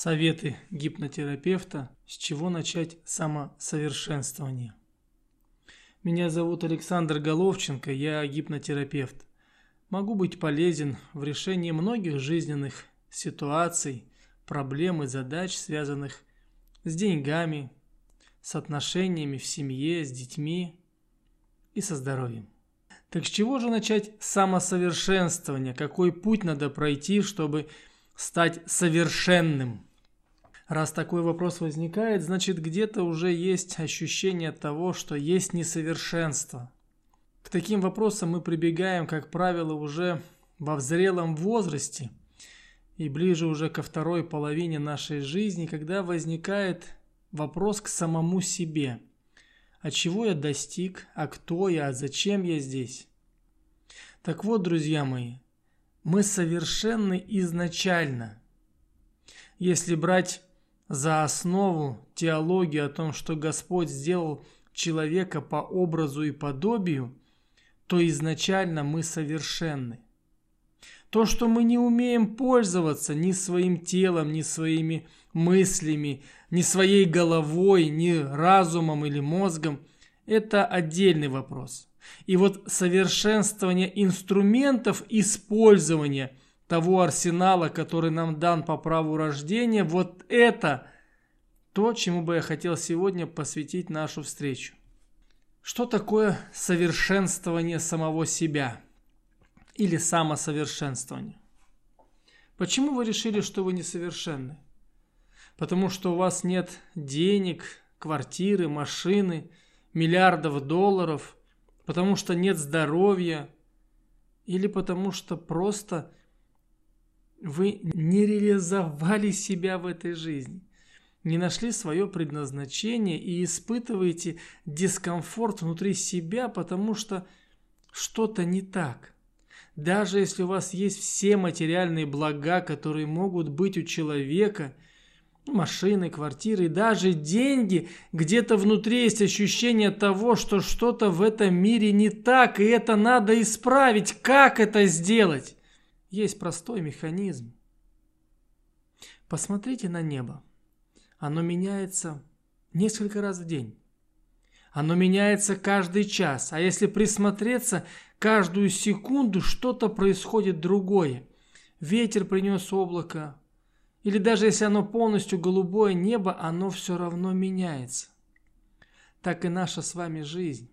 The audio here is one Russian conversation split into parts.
Советы гипнотерапевта, с чего начать самосовершенствование. Меня зовут Александр Головченко, я гипнотерапевт. Могу быть полезен в решении многих жизненных ситуаций, проблем и задач, связанных с деньгами, с отношениями в семье, с детьми и со здоровьем. Так с чего же начать самосовершенствование? Какой путь надо пройти, чтобы стать совершенным? Раз такой вопрос возникает, значит где-то уже есть ощущение того, что есть несовершенство. К таким вопросам мы прибегаем, как правило, уже во взрелом возрасте и ближе уже ко второй половине нашей жизни, когда возникает вопрос к самому себе. А чего я достиг? А кто я? А зачем я здесь? Так вот, друзья мои, мы совершенны изначально. Если брать за основу теологию о том, что Господь сделал человека по образу и подобию, то изначально мы совершенны. То, что мы не умеем пользоваться ни своим телом, ни своими мыслями, ни своей головой, ни разумом или мозгом, это отдельный вопрос. И вот совершенствование инструментов использования того арсенала, который нам дан по праву рождения, вот это то, чему бы я хотел сегодня посвятить нашу встречу. Что такое совершенствование самого себя или самосовершенствование? Почему вы решили, что вы несовершенны? Потому что у вас нет денег, квартиры, машины, миллиардов долларов, потому что нет здоровья, или потому что просто вы не реализовали себя в этой жизни, не нашли свое предназначение и испытываете дискомфорт внутри себя, потому что что-то не так. Даже если у вас есть все материальные блага, которые могут быть у человека, машины, квартиры, даже деньги, где-то внутри есть ощущение того, что что-то в этом мире не так, и это надо исправить. Как это сделать? Есть простой механизм. Посмотрите на небо. Оно меняется несколько раз в день. Оно меняется каждый час. А если присмотреться, каждую секунду что-то происходит другое. Ветер принес облако. Или даже если оно полностью голубое небо, оно все равно меняется. Так и наша с вами жизнь.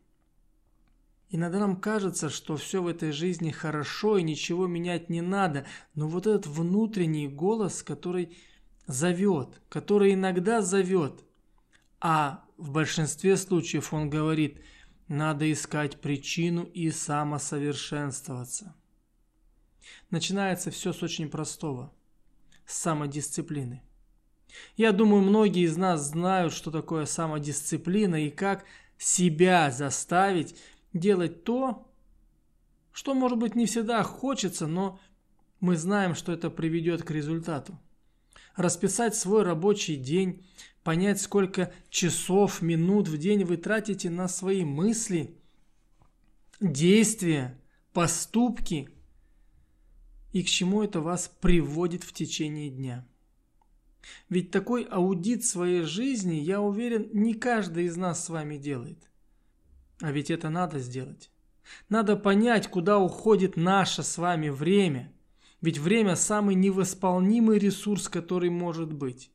Иногда нам кажется, что все в этой жизни хорошо и ничего менять не надо, но вот этот внутренний голос, который зовет, который иногда зовет, а в большинстве случаев он говорит, надо искать причину и самосовершенствоваться. Начинается все с очень простого, с самодисциплины. Я думаю, многие из нас знают, что такое самодисциплина и как себя заставить делать то, что, может быть, не всегда хочется, но мы знаем, что это приведет к результату. Расписать свой рабочий день, понять, сколько часов, минут в день вы тратите на свои мысли, действия, поступки и к чему это вас приводит в течение дня. Ведь такой аудит своей жизни, я уверен, не каждый из нас с вами делает – а ведь это надо сделать. Надо понять, куда уходит наше с вами время. Ведь время – самый невосполнимый ресурс, который может быть.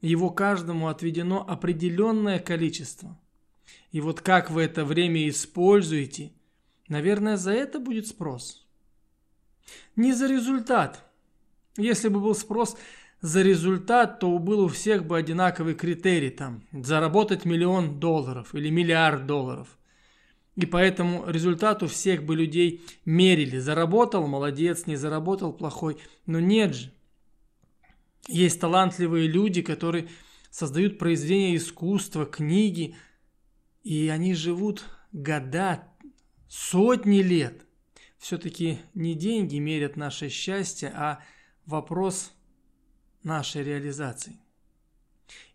Его каждому отведено определенное количество. И вот как вы это время используете, наверное, за это будет спрос. Не за результат. Если бы был спрос за результат, то был у всех бы одинаковый критерий, там, заработать миллион долларов или миллиард долларов. И поэтому результат у всех бы людей мерили. Заработал, молодец, не заработал, плохой. Но нет же. Есть талантливые люди, которые создают произведения искусства, книги, и они живут года, сотни лет. Все-таки не деньги мерят наше счастье, а вопрос нашей реализации.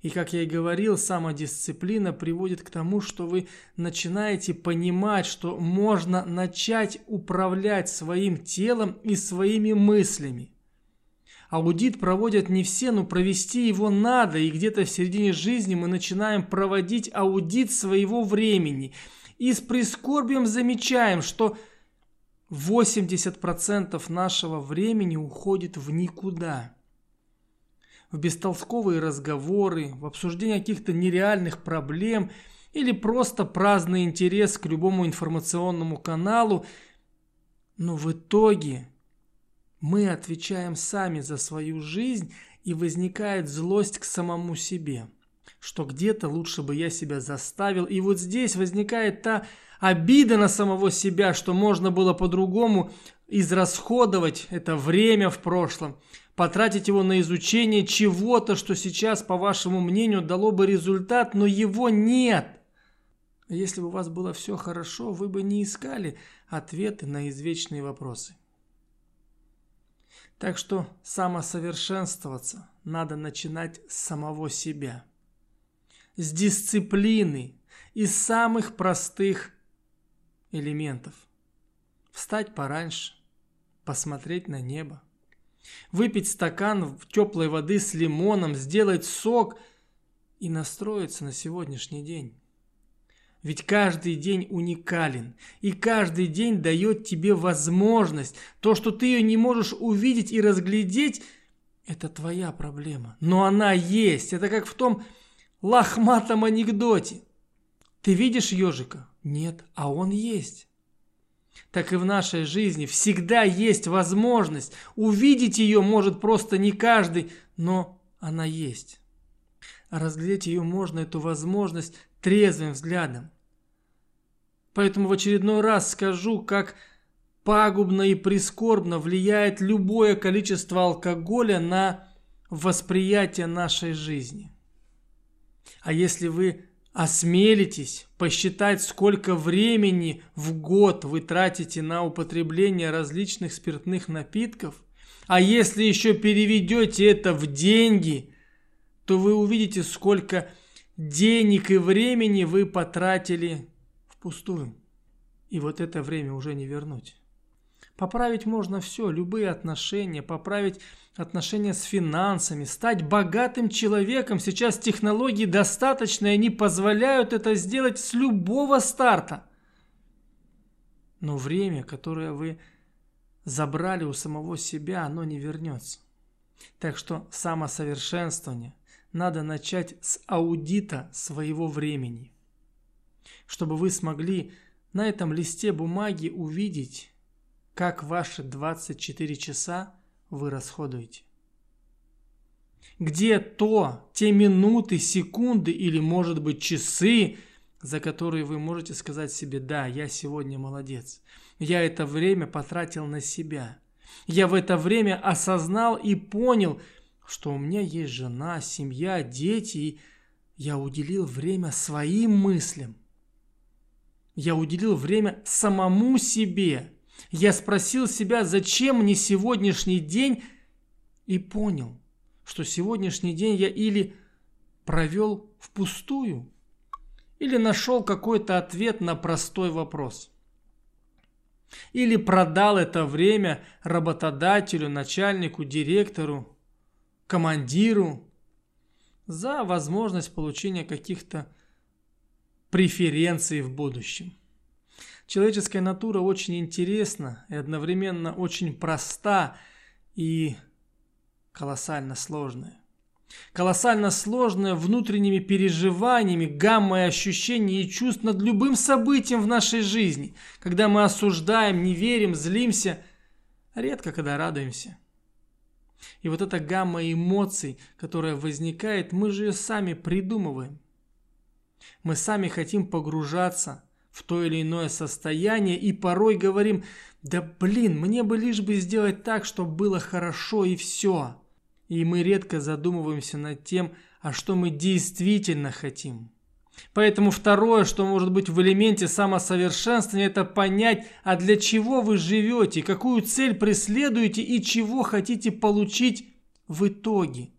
И, как я и говорил, самодисциплина приводит к тому, что вы начинаете понимать, что можно начать управлять своим телом и своими мыслями. Аудит проводят не все, но провести его надо, и где-то в середине жизни мы начинаем проводить аудит своего времени. И с прискорбием замечаем, что 80% нашего времени уходит в никуда. В бестолковые разговоры, в обсуждение каких-то нереальных проблем или просто праздный интерес к любому информационному каналу. Но в итоге мы отвечаем сами за свою жизнь и возникает злость к самому себе. Что где-то лучше бы я себя заставил. И вот здесь возникает та обида на самого себя, что можно было по-другому израсходовать это время в прошлом, потратить его на изучение чего-то, что сейчас, по вашему мнению, дало бы результат, но его нет. Если бы у вас было все хорошо, вы бы не искали ответы на извечные вопросы. Так что самосовершенствоваться надо начинать с самого себя. С дисциплины, из самых простых элементов. Встать пораньше, посмотреть на небо, выпить стакан теплой воды с лимоном, сделать сок и настроиться на сегодняшний день. Ведь каждый день уникален, и каждый день дает тебе возможность. То, что ты ее не можешь увидеть и разглядеть, это твоя проблема. Но она есть. Это как в том лохматом анекдоте. Ты видишь ежика? Нет, а он есть. Так и в нашей жизни всегда есть возможность. Увидеть ее может просто не каждый, но она есть. Разглядеть ее можно, эту возможность, трезвым взглядом. Поэтому в очередной раз скажу, как пагубно и прискорбно влияет любое количество алкоголя на восприятие нашей жизни. А если вы осмелитесь посчитать, сколько времени в год вы тратите на употребление различных спиртных напитков, а если еще переведете это в деньги, то вы увидите, сколько денег и времени вы потратили впустую. И вот это время уже не вернуть. Поправить можно все, любые отношения, поправить отношения с финансами, стать богатым человеком. Сейчас технологии достаточно, и они позволяют это сделать с любого старта. Но время, которое вы забрали у самого себя, оно не вернется. Так что самосовершенствование надо начать с аудита своего времени чтобы вы смогли на этом листе бумаги увидеть, как ваши 24 часа вы расходуете. Где то, те минуты, секунды или, может быть, часы, за которые вы можете сказать себе, да, я сегодня молодец. Я это время потратил на себя. Я в это время осознал и понял, что у меня есть жена, семья, дети, и я уделил время своим мыслям. Я уделил время самому себе. Я спросил себя, зачем мне сегодняшний день, и понял, что сегодняшний день я или провел впустую, или нашел какой-то ответ на простой вопрос. Или продал это время работодателю, начальнику, директору, командиру за возможность получения каких-то преференции в будущем. Человеческая натура очень интересна и одновременно очень проста и колоссально сложная. Колоссально сложная внутренними переживаниями, гаммой ощущений и чувств над любым событием в нашей жизни. Когда мы осуждаем, не верим, злимся, редко когда радуемся. И вот эта гамма эмоций, которая возникает, мы же ее сами придумываем. Мы сами хотим погружаться в то или иное состояние и порой говорим, да блин, мне бы лишь бы сделать так, чтобы было хорошо и все. И мы редко задумываемся над тем, а что мы действительно хотим. Поэтому второе, что может быть в элементе самосовершенствования, это понять, а для чего вы живете, какую цель преследуете и чего хотите получить в итоге.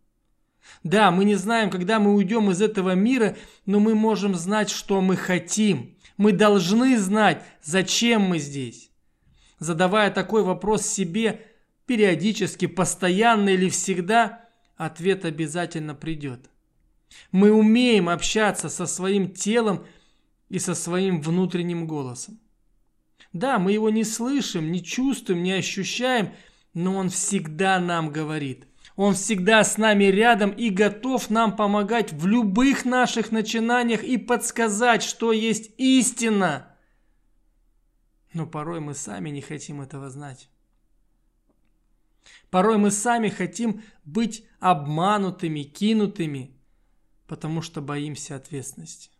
Да, мы не знаем, когда мы уйдем из этого мира, но мы можем знать, что мы хотим. Мы должны знать, зачем мы здесь. Задавая такой вопрос себе, периодически, постоянно или всегда, ответ обязательно придет. Мы умеем общаться со своим телом и со своим внутренним голосом. Да, мы его не слышим, не чувствуем, не ощущаем, но он всегда нам говорит. Он всегда с нами рядом и готов нам помогать в любых наших начинаниях и подсказать, что есть истина. Но порой мы сами не хотим этого знать. Порой мы сами хотим быть обманутыми, кинутыми, потому что боимся ответственности.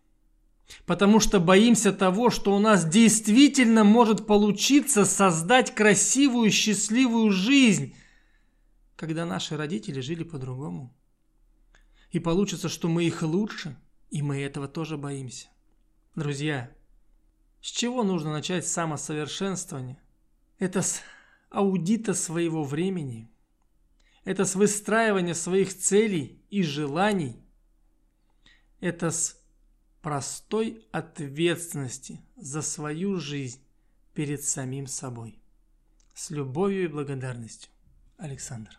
Потому что боимся того, что у нас действительно может получиться создать красивую, счастливую жизнь, когда наши родители жили по-другому. И получится, что мы их лучше, и мы этого тоже боимся. Друзья, с чего нужно начать самосовершенствование? Это с аудита своего времени. Это с выстраивания своих целей и желаний. Это с простой ответственности за свою жизнь перед самим собой. С любовью и благодарностью. Александр.